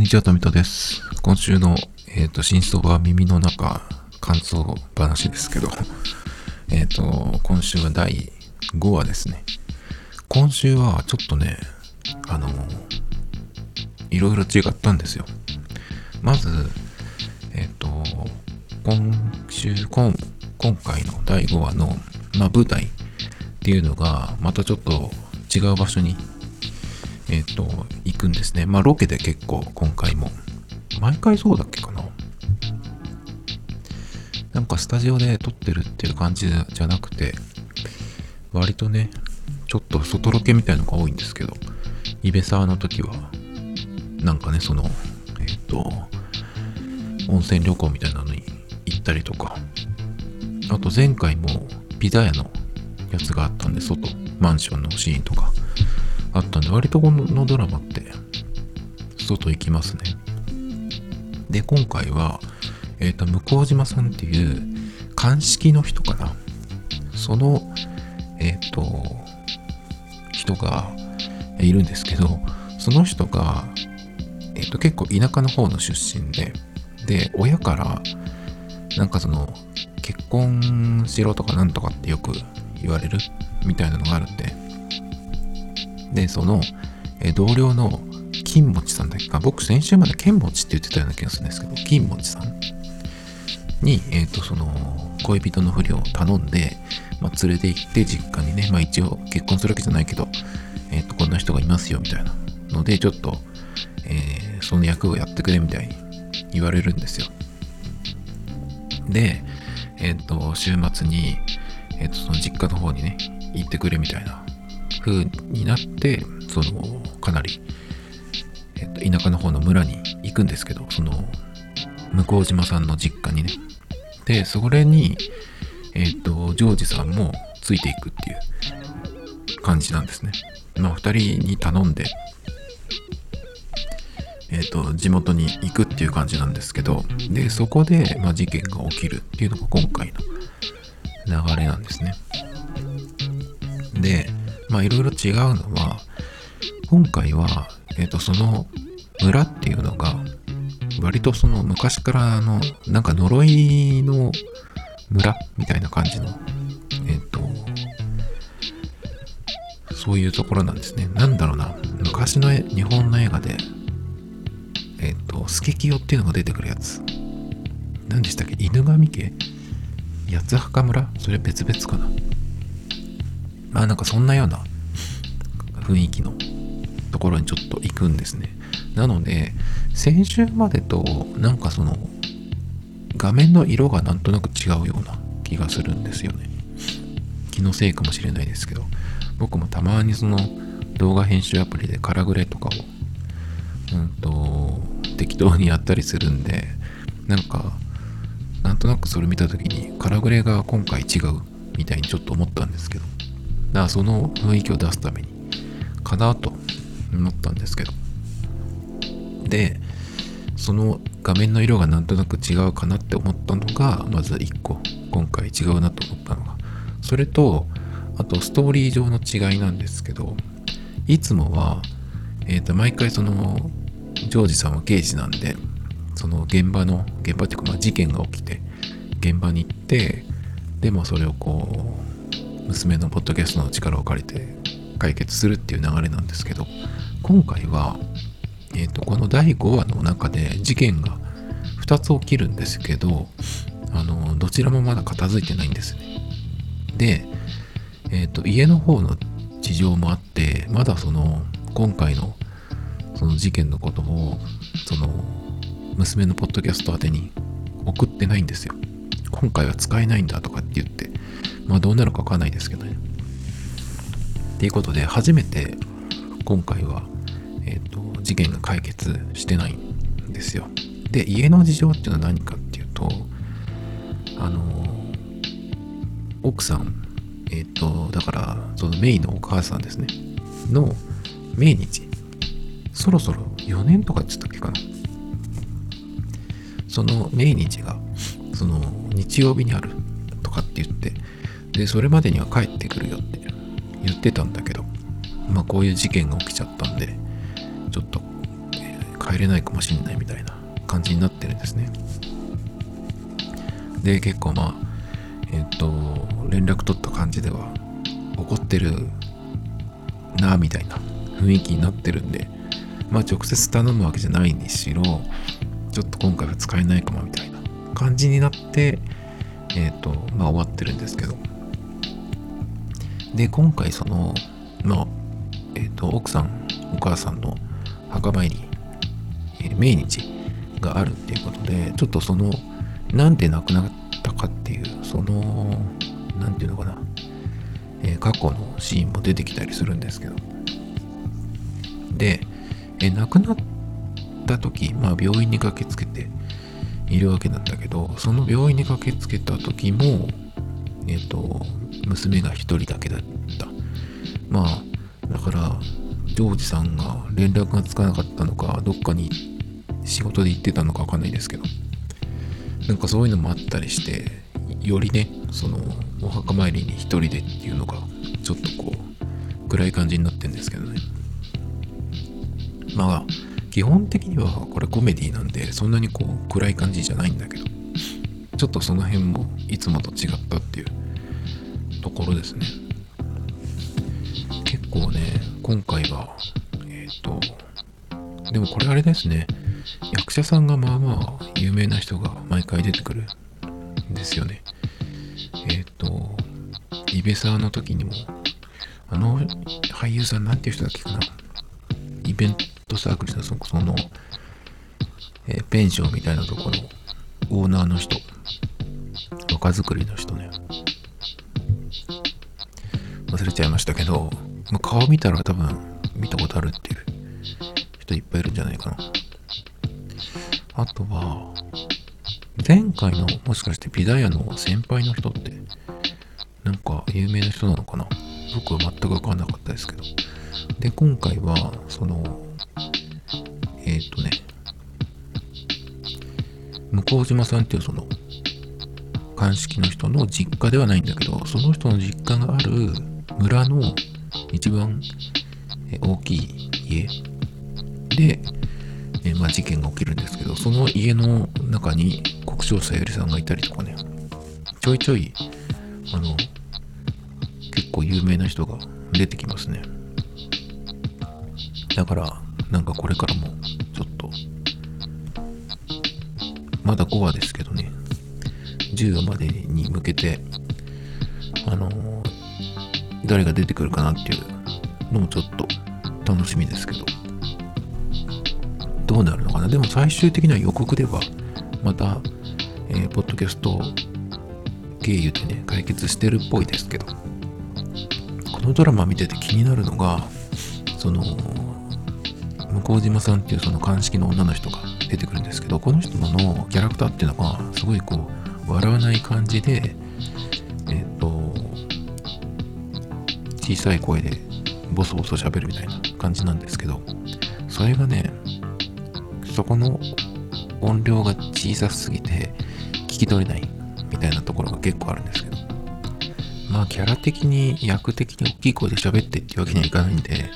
にちは、富田です。今週の、えっ、と、新相場耳の中、感想話ですけど、えっ、と、今週は第5話ですね。今週はちょっとね、あの、いろいろ違ったんですよ。まず、えっ、と、今週、今、今回の第5話の、まあ、舞台っていうのが、またちょっと違う場所にえっ、と、行くんですね。まあ、ロケで結構、今回も。毎回そうだっけかな。なんか、スタジオで撮ってるっていう感じじゃなくて、割とね、ちょっと外ロケみたいのが多いんですけど、イベサーの時は、なんかね、その、えっ、と、温泉旅行みたいなのに行ったりとか、あと前回もピザ屋のやつがあったんで、外、マンションのシーンとか、あったんで、割とこのドラマって、外行きますね。で、今回は、えっ、と、向島さんっていう、鑑識の人かな。その、えっ、と、人がいるんですけど、その人が、えっ、と、結構田舎の方の出身で、で、親から、なんかその、結婚しろとかなんとかってよく言われるみたいなのがあるんで、で、その、え同僚の金持ちさんだっけか、僕先週まで剣持ちって言ってたような気がするんですけど、金持ちさんに、えっ、と、その、恋人のふりを頼んで、まあ、連れて行って実家にね、まあ一応結婚するわけじゃないけど、えっ、と、こんな人がいますよ、みたいなので、ちょっと、えーその役をやってくれみたいに言われるんですよ。で、えっ、と、週末に、えっ、と、その実家の方にね、行ってくれみたいな風になって、その、かなり、えっ、と、田舎の方の村に行くんですけど、その、向島さんの実家にね。で、それに、えっ、と、ジョージさんもついていくっていう感じなんですね。まあ、二人に頼んで、えっ、と、地元に行くっていう感じなんですけど、で、そこで、まあ、事件が起きるっていうのが今回の流れなんですね。まあいろいろ違うのは、今回は、えっ、と、その村っていうのが、割とその昔からの、なんか呪いの村みたいな感じの、えっ、と、そういうところなんですね。なんだろうな、昔の日本の映画で、えっ、と、スケキヨっていうのが出てくるやつ。何でしたっけ？犬神家？八つ墓村？それ別々かな。まあなんかそんなような雰囲気のところにちょっと行くんですね。なので、先週までとなんかその画面の色がなんとなく違うような気がするんですよね。気のせいかもしれないですけど、僕もたまにその動画編集アプリでカラグレとかを、うんと、適当にやったりするんで、なんか、なんとなくそれ見た時にカラグレが今回違うみたいにちょっと思ったんですけど、だからその雰囲気を出すためにかなと思ったんですけど。でその画面の色がなんとなく違うかなって思ったのがまず1個今回違うなと思ったのが。それとあとストーリー上の違いなんですけどいつもはえっ、と毎回そのジョージさんは刑事なんでその現場の現場っていうかまあ事件が起きて現場に行ってでもそれをこう娘のポッドキャストの力を借りて解決するっていう流れなんですけど今回は、えー、とこの第5話の中で事件が2つ起きるんですけどあのどちらもまだ片付いてないんですね。で、えー、と家の方の事情もあってまだその今回のその事件のことをその娘のポッドキャスト宛てに送ってないんですよ。今回は使えないんだとかって言ってまあどうなるかわかんないですけどね。っていうことで、初めて今回は、えっ、と、事件が解決してないんですよ。で、家の事情っていうのは何かっていうと、あの、奥さん、えっ、と、だから、そのメイのお母さんですね、の命日、そろそろ4年とかって言ったっけかな。その命日が、その日曜日にあるとかって言って、で、それまでには帰ってくるよって言ってたんだけど、まあこういう事件が起きちゃったんで、ちょっと、えー入れないかもしれないみたいな感じになってるんですね。で結構まあえっ、と連絡取った感じでは怒ってるなみたいな雰囲気になってるんでまあ直接頼むわけじゃないにしろちょっと今回は使えないかもみたいな感じになってえっ、とまあ終わってるんですけど。で今回そのまあえっ、と奥さんお母さんの墓参り、えー、命日があるっていうことでちょっとそのなんで亡くなったかっていうその何て言うのかな、えー、過去のシーンも出てきたりするんですけど。で、え、亡くなった時まあ病院に駆けつけているわけなんだけどその病院に駆けつけた時もえっ、と娘が一人だけだった。まあだからジョージさんが連絡がつかなかったのかどっかに仕事で行ってたのかわかんないですけど。なんかそういうのもあったりしてよりねそのお墓参りに一人でっていうのがちょっとこう暗い感じになってんですけどね。まあ基本的にはこれコメディなんでそんなにこう暗い感じじゃないんだけど。ちょっとその辺もいつもと違ったっていう。ところですね結構ね今回はえっ、ー、とでもこれあれですね役者さんがまあまあ有名な人が毎回出てくるんですよね。えっ、ー、と、イベサーの時にも、あの俳優さんなんていう人だっけかな。イベントサークルのその、えー、ペンションみたいなところ、オーナーの人、若作りの人ね。忘れちゃいましたけど、まあ、顔見たら多分見たことあるっていう人いっぱいいるんじゃないかな。あとは、前回のもしかして美大屋の先輩の人って、なんか有名な人なのかな僕は全くわかんなかったですけど。で、今回は、その、えっ、ー、とね、向島さんっていうその、鑑識の人の実家ではないんだけど、その人の実家がある村の一番大きい家で、えまあ、事件が起きるんですけど、その家の中に国生さゆりさんがいたりとかね、ちょいちょい、あの、結構有名な人が出てきますね。だから、なんかこれからも、ちょっと、まだ5話ですけどね、10話までに向けて、あの誰が出てくるかなっていうのもちょっと楽しみですけど。どうなるのかな？でも最終的には予告ではまた、えー、ポッドキャスト経由でね解決してるっぽいですけどこのドラマ見てて気になるのがその向島さんっていうその鑑識の女の人が出てくるんですけどこの人のキャラクターっていうのがすごいこう笑わない感じでえっ、ー、と小さい声でボソボソ喋るみたいな感じなんですけどそれがねそこの音量が小さすぎて聞き取れないみたいなところが結構あるんですけど。まあキャラ的に役的に大きい声で喋ってってわけにはいかないんで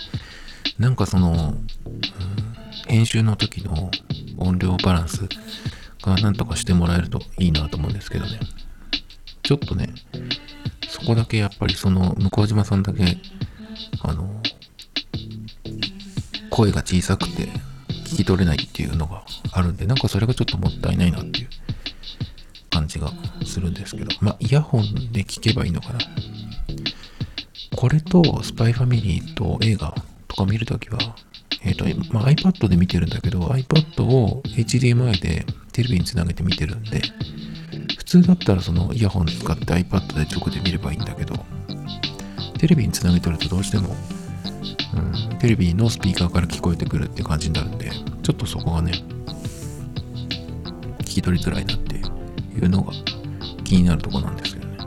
なんかその、うん、編集の時の音量バランスがなんとかしてもらえるといいなと思うんですけどね。ちょっとねそこだけやっぱりその向島さんだけあの声が小さくて聞き取れないっていうのがあるんで、なんかそれがちょっともったいないなっていう感じがするんですけど、まあ、イヤホンで聞けばいいのかな。これと、スパイファミリーと映画とか見るときは、えっ、ー、と、まあ、iPad で見てるんだけど、iPad を HDMI でテレビにつなげて見てるんで、通だったらそのイヤホン使って iPad で直で見ればいいんだけど、テレビにつなげてるとどうしてもうん、テレビのスピーカーから聞こえてくるって感じになるんで、ちょっとそこがね、聞き取りづらいなっていうのが気になるとこなんですけどね。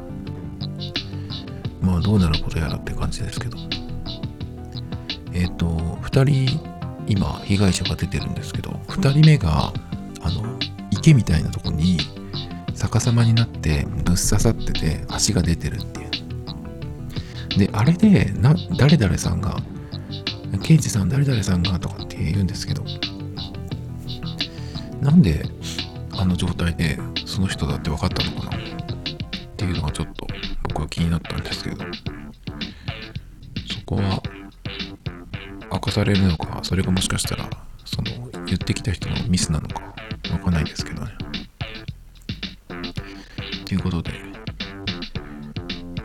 まあどうなることやらって感じですけど。えっ、ー、と、2人今被害者が出てるんですけど、2人目があの池みたいなとこに逆さまになってぶっ刺さってて足が出てるっていう。で、あれでな誰々さんが刑事さん誰々さんがとかって言うんですけど。なんであの状態でその人だって分かったのかな？っていうのがちょっと僕は気になったんですけど。そこは明かされるのかそれがもしかしたらその言ってきた人のミスなのかわかんないですけどね。ということで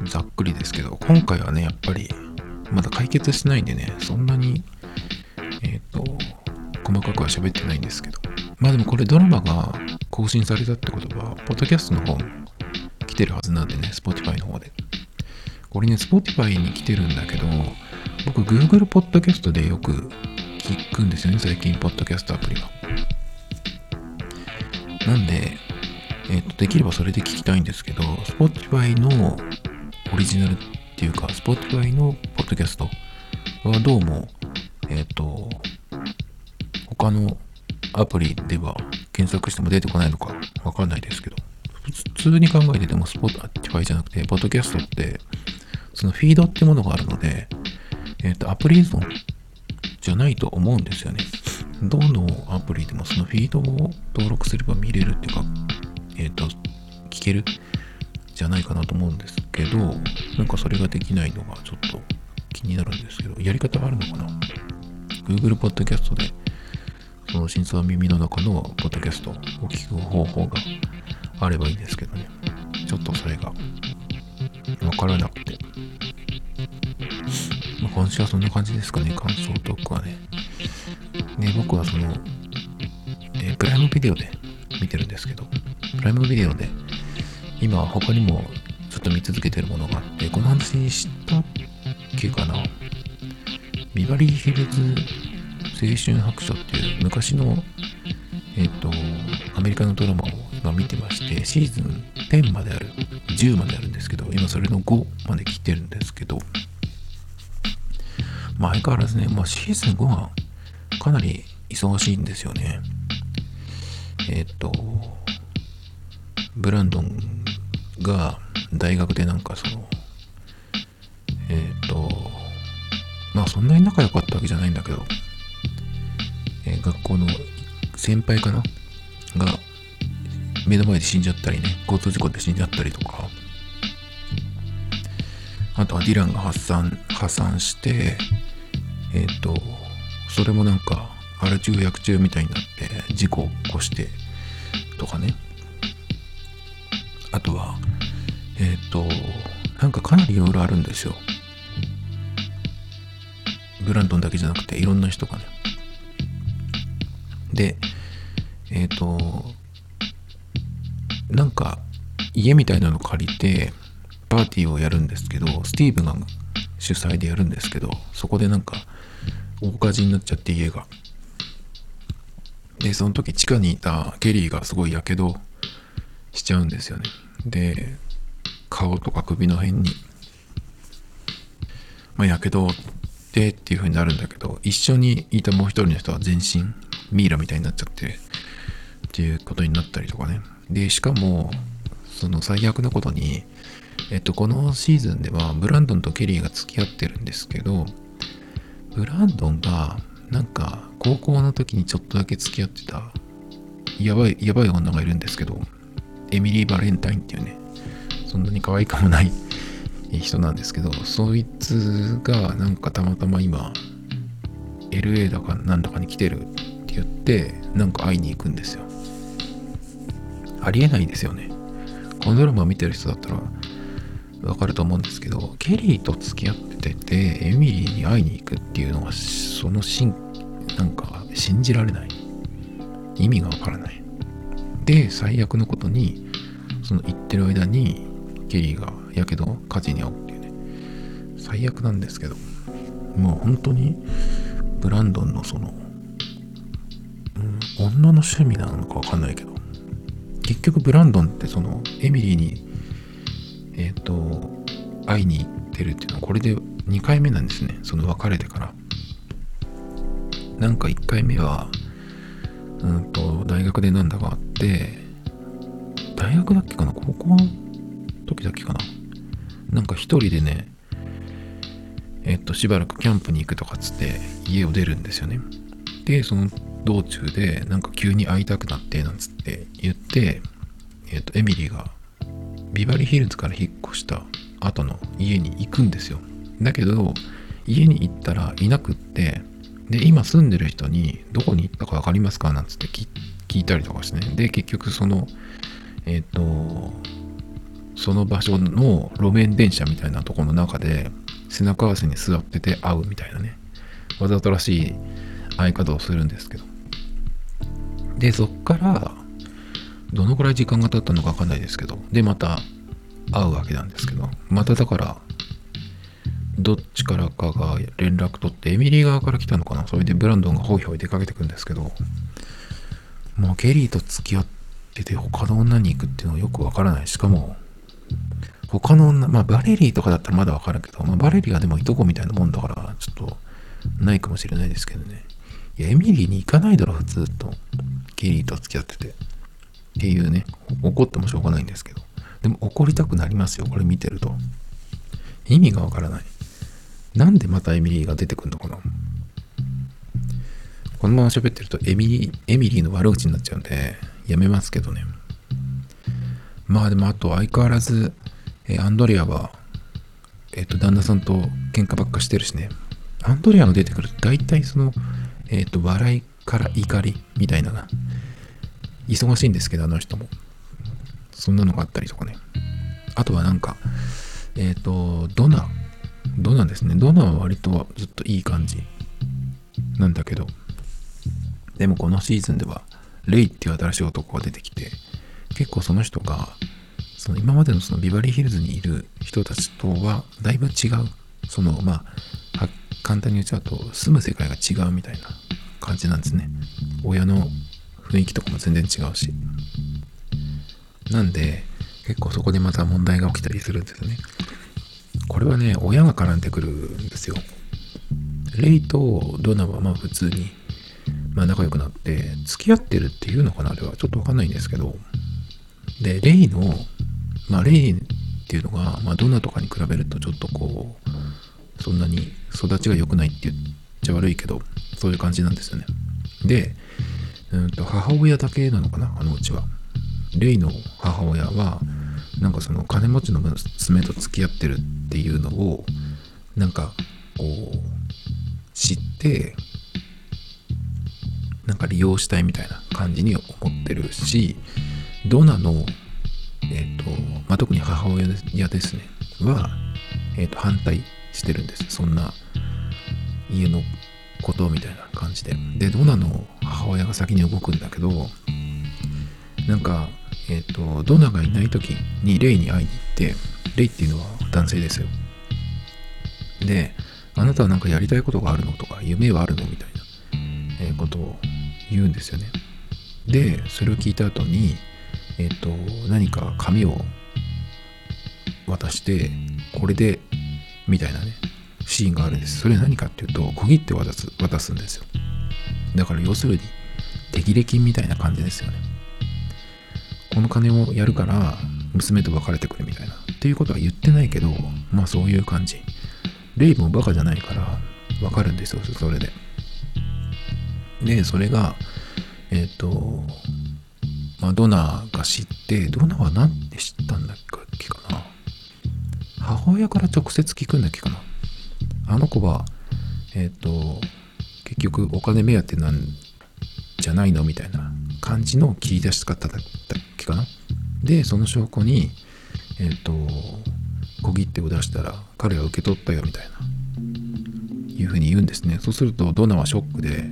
ざっくりですけど今回はねやっぱりまだ解決してないんでねそんなにえっ、ー、と細かくは喋ってないんですけどまあでもこれドラマが更新されたってことはポッドキャストの方来てるはずなんでね Spotify の方で。これね Spotify に来てるんだけど僕 Google Podcast でよく聞くんですよね最近ポッドキャストアプリがなんでえっ、ー、とできればそれで聞きたいんですけど Spotify のオリジナルっていうか Spotify のポッドキャストはどうもえっ、ー、と他のアプリでは検索しても出てこないのかわかんないですけど普通に考えてても Spotify じゃなくてポッドキャストってそのフィードってものがあるのでえっ、ー、とアプリ依存じゃないと思うんですよね。どのアプリでもそのフィードを登録すれば見れるっていうかえっ、ー、と聞ける？じゃないかなと思うんですけどなんかそれができないのがちょっと気になるんですけどやり方があるのかな？Google Podcast でその真相は耳の中のポッドキャストを聞く方法があればいいんですけどね。ちょっとそれがわからなくて。まあ、今週はそんな感じですかね。感想トークはね。ね僕はその、えー、プライムビデオで見てるんですけどプライムビデオで今他にもちょっと見続けてるものがあってこの話にしたっけかな。ビバリーヒルズ青春白書っていう昔のえっ、ー、とアメリカのドラマを今見てましてシーズン10まである10まであるんですけど今それの5まで来てるんですけどまあ相変わらずね、まあ、シーズン5はかなり忙しいんですよね。えっ、ー、とブランドンが大学でなんかそのえっ、ー、とまあそんなに仲良かったわけじゃないんだけど、えー、学校の先輩かな？が目の前で死んじゃったりね交通事故で死んじゃったりとかあとはディランが発散破産してえっ、ー、とそれもなんかアル中薬中みたいになって事故を起こしてとかね。あとはえっ、ー、となんかかなりいろいろあるんですよ。ブランドンだけじゃなくていろんな人がね。でえっ、ー、となんか家みたいなの借りてパーティーをやるんですけどスティーブが主催でやるんですけどそこでなんか大火事になっちゃって家が。でその時地下にいたケリーがすごいやけどしちゃうんですよね。で顔とか首の辺にまあやけどでっていう風になるんだけど一緒にいたもう一人の人は全身ミイラみたいになっちゃってっていうことになったりとかね。でしかもその最悪なことにえっとこのシーズンではブランドンとケリーが付き合ってるんですけどブランドンがなんか高校の時にちょっとだけ付き合ってたやばいやばい女がいるんですけどエミリー・バレンタインっていうねそんなに可愛くもない人なんですけどそいつがなんかたまたま今 LA だかなんだかに来てるって言ってなんか会いに行くんですよ。ありえないですよね。このドラマ見てる人だったらわかると思うんですけどケリーと付き合っててエミリーに会いに行くっていうのはそのしんなんか信じられない。意味がわからない。で最悪のことにその言ってる間にケリーがやけど火事に遭うっていうね。最悪なんですけどもう本当にブランドンのその、うん、女の趣味なのかわかんないけど結局ブランドンってそのエミリーにえっ、ー、と会いに行ってるっていうのはこれで2回目なんですね。その別れてから。なんか1回目はうんと大学でなんだかあって大学だっけかな？高校の時だっけかな？なんか一人でねえっとしばらくキャンプに行くとかっつって家を出るんですよね。でその道中でなんか急に会いたくなってなんつって言ってえっ、とエミリーがビバリーヒルズから引っ越した後の家に行くんですよ。だけど家に行ったらいなくってで今住んでる人にどこに行ったか分かりますか？なんつって聞いたりとかしてね。で結局そのえっ、とその場所の路面電車みたいなところの中で背中合わせに座ってて会うみたいなね。わざとらしい会い方をするんですけど。でそっからどのくらい時間が経ったのか分かんないですけど。でまた会うわけなんですけど。まただからどっちからかが連絡取ってエミリー側から来たのかな？それでブランドンがホイホイ出かけてくんですけど。もうケリーと付き合ってて他の女に行くっていうのはよくわからない。しかも他の女まあバレリーとかだったらまだわかるけど、まあ、バレリーはでもいとこみたいなもんだからちょっとないかもしれないですけどね。いやエミリーに行かないだろ普通と。ケリーと付き合ってて。っていうね怒ってもしょうがないんですけど。でも怒りたくなりますよこれ見てると。意味がわからないなんでまたエミリーが出てくんのかな？このまま喋ってるとエミリー、エミリーの悪口になっちゃうんで、やめますけどね。まあでもあと相変わらず、えアンドレアは、えっ、と、旦那さんと喧嘩ばっかしてるしね。アンドレアが出てくると大体その、えっ、と、笑いから怒りみたいなな。忙しいんですけど、あの人も。そんなのがあったりとかね。あとはなんか、えっ、と、ドナ、ドナですね。ドナは割とずっといい感じなんだけど、でもこのシーズンでは、レイっていう新しい男が出てきて、結構その人が、その今までのそのビバリーヒルズにいる人たちとはだいぶ違う。その、まあ、簡単に言っちゃうと、住む世界が違うみたいな感じなんですね。親の雰囲気とかも全然違うし。なんで、結構そこでまた問題が起きたりするんですよね。これはね、親が絡んでくるんですよ。レイとドナはまあ普通にまあ、仲良くなって付き合ってるっていうのかなあれは。ちょっとわかんないんですけど。でレイのまあレイっていうのが、まあ、ドナとかに比べるとちょっとこうそんなに育ちが良くないって言っちゃ悪いけどそういう感じなんですよね。でうんと母親だけなのかなあのうちは。レイの母親はなんかその金持ちの娘と付き合ってるっていうのをなんかこう知ってなんか利用したいみたいな感じに思ってるしドナの、え、ー、とまあ、特に母親ですねは、え、ー、と反対してるんです。そんな家のことみたいな感じで。でドナの母親が先に動くんだけどなんかえっ、ー、とドナがいない時にレイに会いに行ってレイっていうのは男性ですよであなたは何かやりたいことがあるのとか夢はあるのみたいな、えことを言うんですよね。で、それを聞いた後に、えっ、と、何か紙を渡して、これで、みたいなね、シーンがあるんです。それは何かっていうと、小切って渡す、渡すんですよ。だから要するに、手切れ金みたいな感じですよね。この金をやるから、娘と別れてくれみたいな。っていうことは言ってないけど、まあそういう感じ。レイブもバカじゃないから、わかるんですよ、それで。で、それが、えっ、ー、と、ま、ドナーが知って、ドナーは何で知ったんだっけかな。母親から直接聞くんだっけかな。あの子は、えっ、ー、と、結局お金目当てなんじゃないのみたいな感じの切り出し方だったっけかな？で、その証拠に、えっ、ー、と、小切手を出したら彼は受け取ったよみたいな、いうふうに言うんですね。そうするとドナはショックで、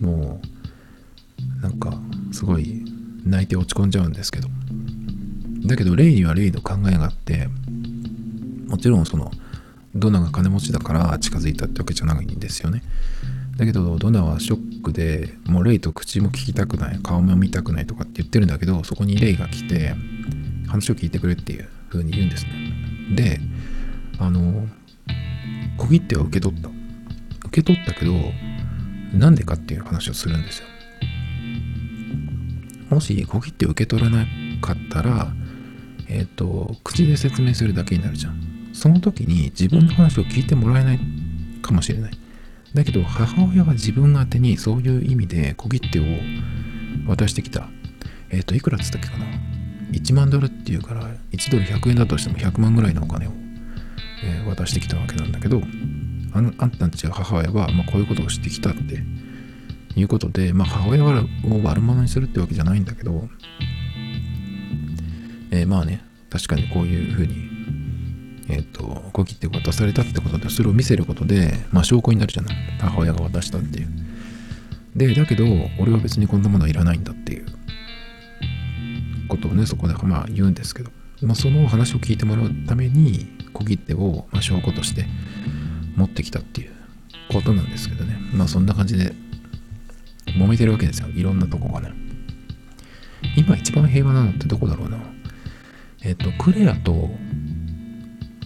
もうなんかすごい泣いて落ち込んじゃうんですけどだけどレイにはレイの考えがあってもちろんそのドナが金持ちだから近づいたってわけじゃないんですよねだけどドナはショックでもうレイと口も聞きたくない顔も見たくないとかって言ってるんだけどそこにレイが来て話を聞いてくれっていう風に言うんですねであの小切手は受け取った受け取ったけどなんでかっていう話をするんですよ。もし小切手受け取らなかったら、えっ、ー、と、口で説明するだけになるじゃん。その時に自分の話を聞いてもらえないかもしれない。だけど母親は自分宛てにそういう意味で小切手を渡してきた。えっ、ー、と、いくらっつったっけかな？1万ドルっていうから、1ドル100円だとしても100万ぐらいのお金を、えー、渡してきたわけなんだけど、あんあんたんちは母親は、まあ、こういうことをしてきたっていうことで、まあ、母親を悪者にするってわけじゃないんだけど、えー、まあね、確かにこういうふうに、えっ、ー、と、小切手を渡されたってことで、それを見せることで、まあ、証拠になるじゃない。母親が渡したっていう。で、だけど、俺は別にこんなものはいらないんだっていうことをね、そこでまあ言うんですけど、まあ、その話を聞いてもらうために、小切手をま証拠として持ってきたっていうことなんですけどね。まあそんな感じで揉めてるわけですよ。いろんなとこがね。今一番平和なのってどこだろうな。えっ、ー、と、クレアと、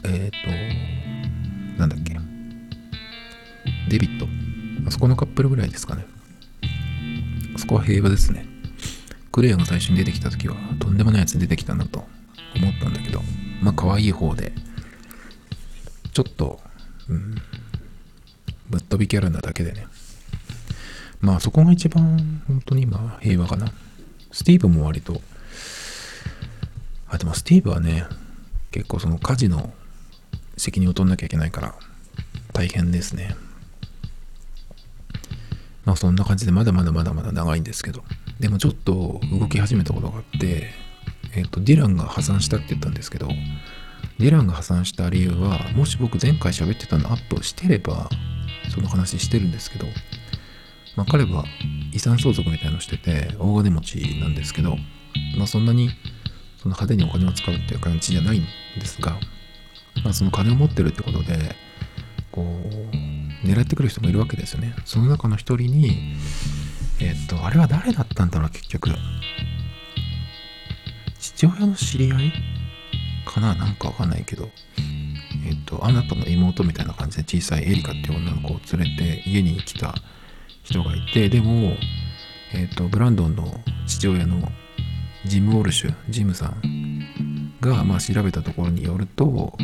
えっ、ー、と、なんだっけ。デビット。あそこのカップルぐらいですかね。あそこは平和ですね。クレアが最初に出てきた時は、とんでもないやつに出てきたなと思ったんだけど、まあ、可愛い方で、ちょっと、うん、ぶっ飛びキャラなだけでね。まあ、そこが一番、本当に今、平和かな。スティーブも割と、あ、でもスティーブはね、結構その家事の責任を取んなきゃいけないから大変ですね。まあそんな感じでまだまだまだまだ長いんですけど、でもちょっと動き始めたことがあって、えっ、と、ディランが破産したって言ったんですけど、ディランが破産した理由は、もし僕前回喋ってたのアップしてれば、その話してるんですけど、まあ彼は遺産相続みたいのしてて、大金持ちなんですけど、まあそんなにその派手にお金を使うっていう感じじゃないんですが、まあ、その金を持ってるってことで、こう、狙ってくる人もいるわけですよね。その中の一人に、えっと、あれは誰だったんだろう、結局。父親の知り合いかななんかわかんないけど、えっと、あなたの妹みたいな感じで小さいエリカっていう女の子を連れて家に来た人がいて、でも、えっと、ブランドンの父親のジム・ウォルシュ、ジムさんが、まあ、調べたところによると、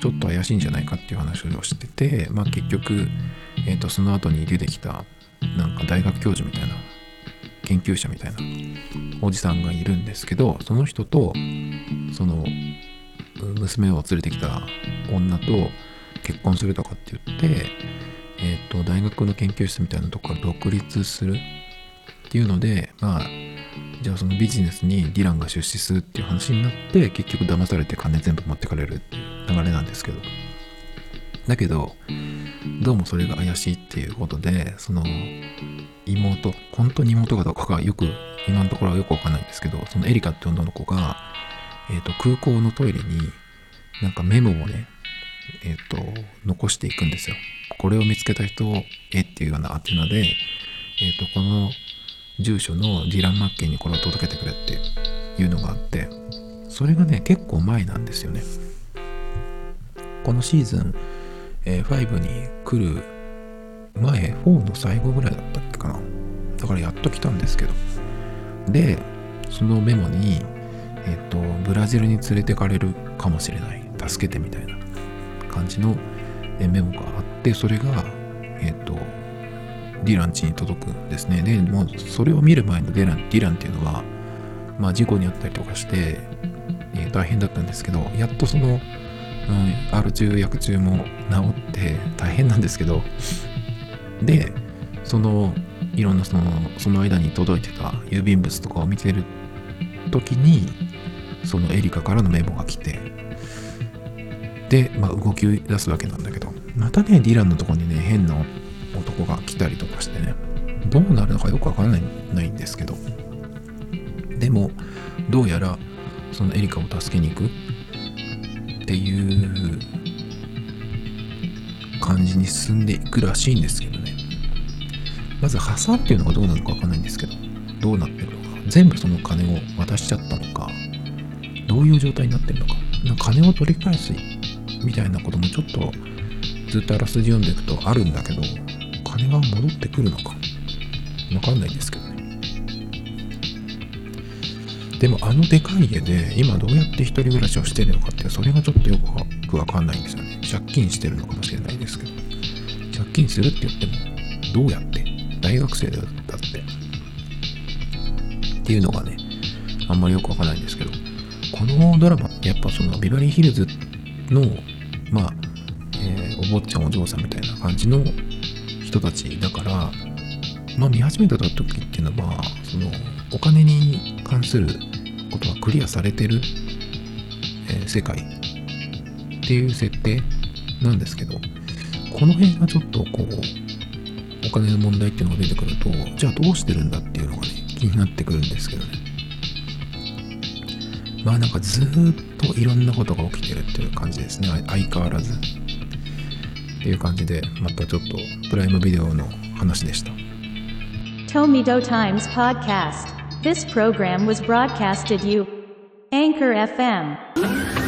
ちょっと怪しいんじゃないかっていう話をしてて、まあ、結局、えっ、ー、と、その後に出てきた、なんか大学教授みたいな、研究者みたいなおじさんがいるんですけど、その人と、その、娘を連れてきた女と結婚するとかって言って、えっ、ー、と、大学の研究室みたいなとこから独立するっていうので、まあ、じゃあそのビジネスにディランが出資するっていう話になって結局騙されて金全部持ってかれるっていう流れなんですけど。だけどどうもそれが怪しいっていうことでその妹本当に妹かどうかがよく今のところはよくわかんないんですけどそのエリカって女の子が、えーと、空港のトイレになんかメモをねえっ、ー、と残していくんですよ。これを見つけた人をえっていうような宛名でえっ、ー、とこの住所のディラン・マッケンにこれを届けてくれっていうのがあってそれがね結構前なんですよね。このシーズン、えー、5に来る前4の最後ぐらいだったっけかな。だからやっと来たんですけど。でそのメモにえっ、とブラジルに連れてかれるかもしれない。助けてみたいな感じのメモがあってそれがえっ、とディラン家に届くんですね。で、もうそれを見る前のディランディランっていうのは、まあ、事故にあったりとかして、えー、大変だったんですけど、やっとその、うん、R 中、薬中も治って大変なんですけど、で、その、いろんなその、その間に届いてた郵便物とかを見てる時に、そのエリカからのメモが来て、で、まあ、動き出すわけなんだけど、またね、ディランのとこにね、変な男が来たりとかしてね。どうなるのかよくわからないないんですけど。でもどうやらそのエリカを助けに行く。っていう感じに進んでいくらしいんですけどね。まず破産っていうのがどうなのかわかんないんですけど。どうなってるのか。全部その金を渡しちゃったのか。どういう状態になってるのか。なんか金を取り返すみたいなこともちょっとずっとあらすじ読んでいくとあるんだけど。金が戻ってくるのか。わかんないんですけどね。でもあのでかい家で今どうやって一人暮らしをしてるのかってそれがちょっとよくわかんないんですよね。借金してるのかもしれないですけど。借金するって言ってもどうやって？大学生だって。っていうのがねあんまりよくわからないんですけど。このドラマやっぱそのビバリーヒルズのまあ、えー、お坊ちゃんお嬢さんみたいな感じの人たちだからまあ見始めた時っていうのはそのお金に関することはクリアされてる、えー、世界っていう設定なんですけどこの辺がちょっとこうお金の問題っていうのが出てくるとじゃあどうしてるんだっていうのがね気になってくるんですけどね。まあなんかずっといろんなことが起きてるっていう感じですね。相変わらず。っいう感じでまたちょっとプライムビデオの話でした「トミドタイムズ・ポッドキス」This program was broadcast you. Anchor FM.